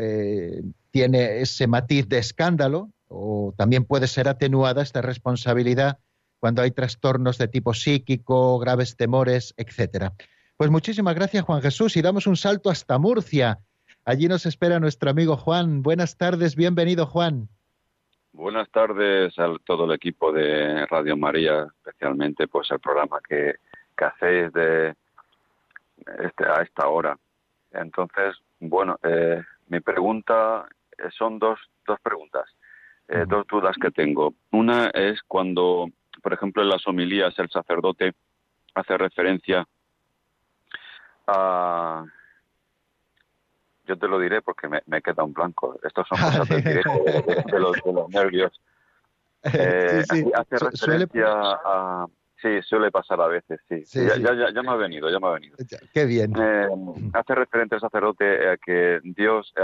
tiene ese matiz de escándalo, o también puede ser atenuada esta responsabilidad cuando hay trastornos de tipo psíquico, graves temores, etcétera. Pues muchísimas gracias, Juan Jesús, y damos un salto hasta Murcia. Allí nos espera nuestro amigo Juan. Buenas tardes, bienvenido, Juan. Buenas tardes a todo el equipo de Radio María, especialmente pues el programa que, hacéis de este, a esta hora. Entonces, bueno, eh, mi pregunta eh, son dos, dos preguntas, eh, dos dudas que tengo. Una es cuando por ejemplo, en las homilías el sacerdote hace referencia a... Yo te lo diré porque me, queda un blanco. Estos son cosas del de, los, nervios. Eh, hace referencia a... Sí, suele pasar a veces, sí. ya, ya, ya, me ha venido, ya me ha venido. Qué bien. Eh, hace referencia el sacerdote a que Dios,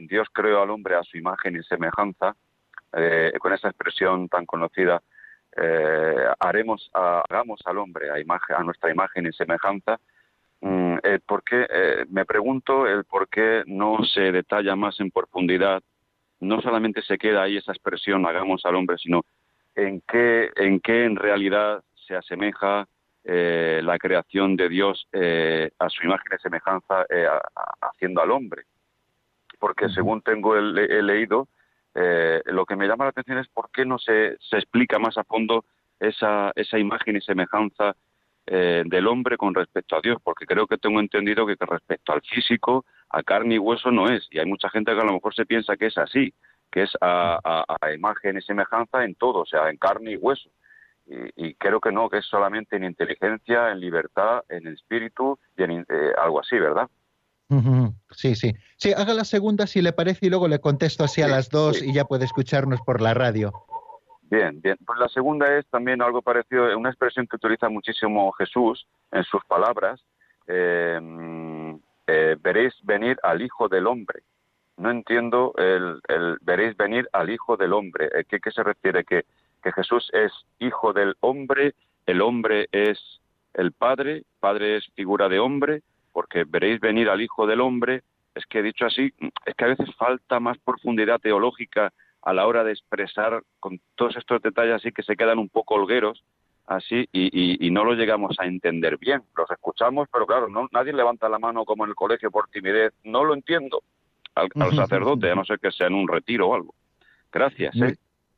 Dios creó al hombre a su imagen y semejanza, eh, con esa expresión tan conocida, eh, haremos, hagamos al hombre a, imagen, a nuestra imagen y semejanza, mm, eh, eh, me pregunto el por qué no se detalla más en profundidad, no solamente se queda ahí esa expresión, hagamos al hombre, sino en qué en, qué en realidad se asemeja la creación de Dios a su imagen y semejanza haciendo al hombre. Porque según tengo he leído, eh, lo que me llama la atención es por qué no se, se explica más a fondo esa, esa imagen y semejanza eh, del hombre con respecto a Dios, porque creo que tengo entendido que, respecto al físico, a carne y hueso no es, y hay mucha gente que a lo mejor se piensa que es así, que es a, imagen y semejanza en todo, o sea, en carne y hueso. Y, creo que no, que es solamente en inteligencia, en libertad, en espíritu y en eh, algo así, ¿verdad? Sí, sí. Sí, haga la segunda si le parece y luego le contesto así a las dos y ya puede escucharnos por la radio. Bien, bien. Pues la segunda es también algo parecido, una expresión que utiliza muchísimo Jesús en sus palabras. Em, eh, veréis venir al Hijo del Hombre. No entiendo el, veréis venir al Hijo del Hombre. Eh, ¿Qué, qué se refiere? Que, que Jesús es Hijo del Hombre, el hombre es el Padre, Padre es figura de hombre, porque veréis venir al Hijo del Hombre, es que dicho así, es que a veces falta más profundidad teológica a la hora de expresar con todos estos detalles así que se quedan un poco holgueros, así, y, no lo llegamos a entender bien. Los escuchamos, pero claro, no, nadie levanta la mano como en el colegio por timidez. No lo entiendo al, sacerdote, a no ser que sea en un retiro o algo. Gracias. ¿eh?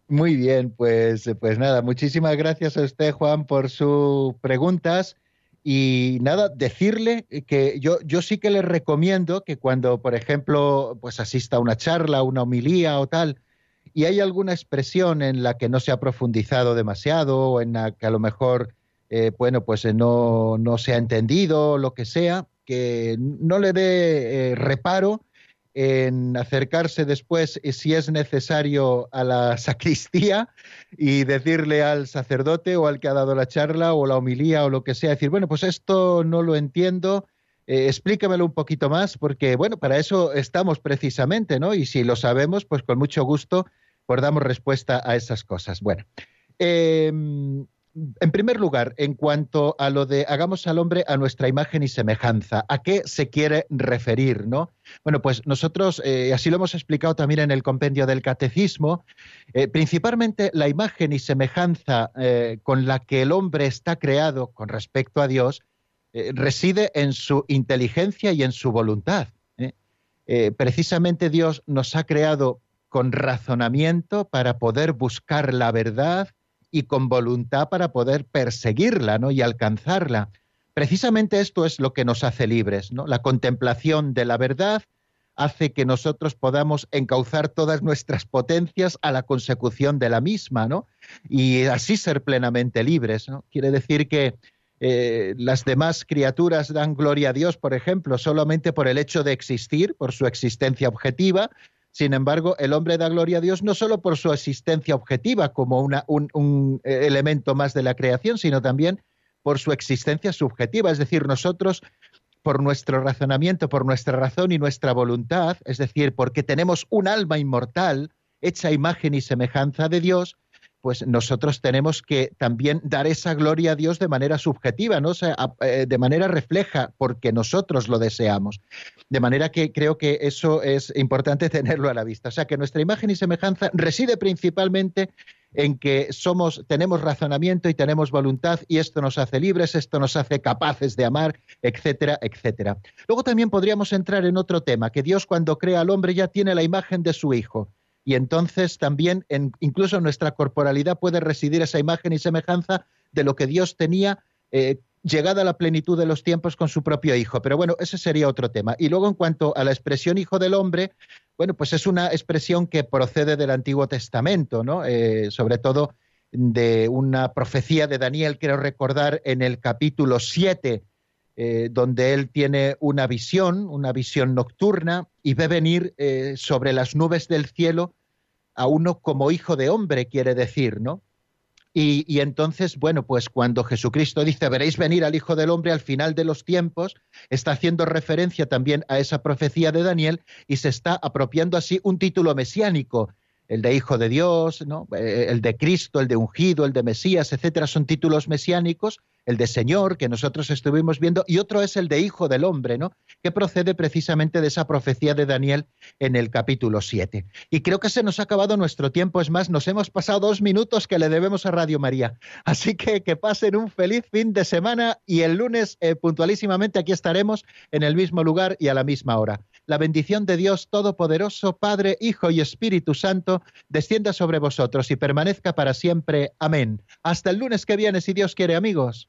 Muy bien, pues, pues nada, muchísimas gracias a usted, Juan, por sus preguntas. Y nada, decirle que yo, yo sí que le recomiendo que cuando, por ejemplo, pues asista a una charla, una homilía o tal, y hay alguna expresión en la que no se ha profundizado demasiado, o en la que a lo mejor, eh, bueno, pues no, no se ha entendido, lo que sea, que no le dé eh, reparo en acercarse después, eh, si es necesario, a la sacristía y decirle al sacerdote o al que ha dado la charla o la homilía o lo que sea, decir, bueno, pues esto no lo entiendo, eh, explícamelo un poquito más, porque, bueno, para eso estamos precisamente, ¿no? Y si lo sabemos, pues con mucho gusto, pues damos respuesta a esas cosas. Bueno, eh, en primer lugar, en cuanto a lo de hagamos al hombre a nuestra imagen y semejanza, ¿a qué se quiere referir? ¿no? Bueno, pues nosotros, eh, así lo hemos explicado también en el compendio del catecismo, eh, principalmente la imagen y semejanza eh, con la que el hombre está creado con respecto a Dios reside en su inteligencia y en su voluntad. precisamente Dios nos ha creado con razonamiento para poder buscar la verdad, y con voluntad para poder perseguirla ¿no? y alcanzarla. Precisamente esto es lo que nos hace libres, ¿no? La contemplación de la verdad hace que nosotros podamos encauzar todas nuestras potencias a la consecución de la misma, ¿no? Y así ser plenamente libres. Quiere decir que eh, las demás criaturas dan gloria a Dios, por ejemplo, solamente por el hecho de existir, por su existencia objetiva. Sin embargo, el hombre da gloria a Dios no solo por su existencia objetiva como un, eh, elemento más de la creación, sino también por su existencia subjetiva. Es decir, nosotros, por nuestro razonamiento, por nuestra razón y nuestra voluntad, es decir, porque tenemos un alma inmortal, hecha imagen y semejanza de Dios, pues nosotros tenemos que también dar esa gloria a Dios de manera subjetiva, ¿no? Eh, de manera refleja, porque nosotros lo deseamos. De manera que creo que eso es importante tenerlo a la vista. O sea, que nuestra imagen y semejanza reside principalmente en que somos, tenemos razonamiento y tenemos voluntad, y esto nos hace libres, esto nos hace capaces de amar, etcétera, etcétera. Luego también podríamos entrar en otro tema, que Dios cuando crea al hombre ya tiene la imagen de su Hijo y entonces también en, incluso en nuestra corporalidad puede residir esa imagen y semejanza de lo que Dios tenía eh, llegada a la plenitud de los tiempos con su propio Hijo. Pero bueno, ese sería otro tema. Y luego en cuanto a la expresión Hijo del Hombre, bueno, pues es una expresión que procede del Antiguo Testamento, ¿no? Eh, sobre todo de una profecía de Daniel, quiero recordar, en el capítulo 7, eh, donde él tiene una visión, una visión nocturna, y ve venir sobre las nubes del cielo a uno como hijo de hombre, quiere decir, ¿no? Y, entonces, bueno, pues cuando Jesucristo dice, veréis venir al Hijo del Hombre al final de los tiempos, está haciendo referencia también a esa profecía de Daniel y se está apropiando así un título mesiánico, el de Hijo de Dios, ¿no? Eh, el de Cristo, el de Ungido, el de Mesías, etcétera, son títulos mesiánicos el de Señor que nosotros estuvimos viendo, y otro es el de Hijo del Hombre, ¿no? Que procede precisamente de esa profecía de Daniel en el capítulo 7. Y creo que se nos ha acabado nuestro tiempo, es más, nos hemos pasado dos minutos que le debemos a Radio María. Así que que pasen un feliz fin de semana y el lunes eh, puntualísimamente aquí estaremos en el mismo lugar y a la misma hora. La bendición de Dios Todopoderoso, Padre, Hijo y Espíritu Santo, descienda sobre vosotros y permanezca para siempre. Amén. Hasta el lunes que viene, si Dios quiere, amigos.